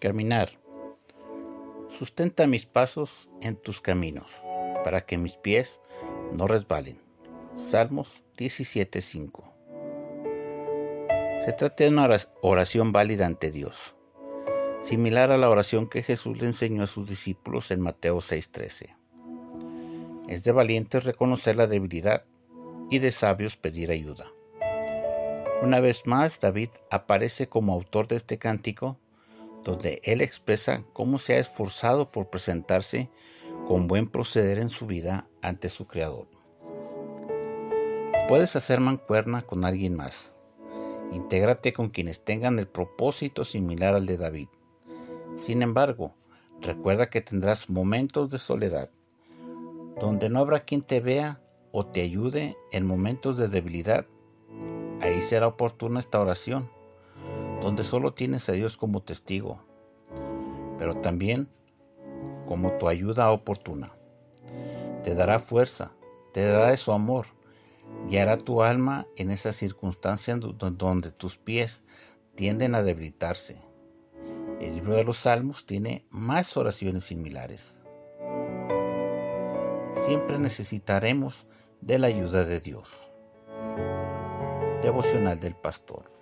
Caminar. Sustenta mis pasos en tus caminos, para que mis pies no resbalen. Salmos 17:5. Se trata de una oración válida ante Dios, similar a la oración que Jesús le enseñó a sus discípulos en Mateo 6:13. Es de valientes reconocer la debilidad y de sabios pedir ayuda. Una vez más, David aparece como autor de este cántico, donde él expresa cómo se ha esforzado por presentarse con buen proceder en su vida ante su Creador. Puedes hacer mancuerna con alguien más. Intégrate con quienes tengan el propósito similar al de David. Sin embargo, recuerda que tendrás momentos de soledad, donde no habrá quien te vea o te ayude en momentos de debilidad Ahí será oportuna esta oración, donde solo tienes a Dios como testigo, pero también como tu ayuda oportuna. Te dará fuerza, te dará de su amor, guiará tu alma en esas circunstancias donde tus pies tienden a debilitarse. El libro de los Salmos tiene más oraciones similares. Siempre necesitaremos de la ayuda de Dios devocional del pastor.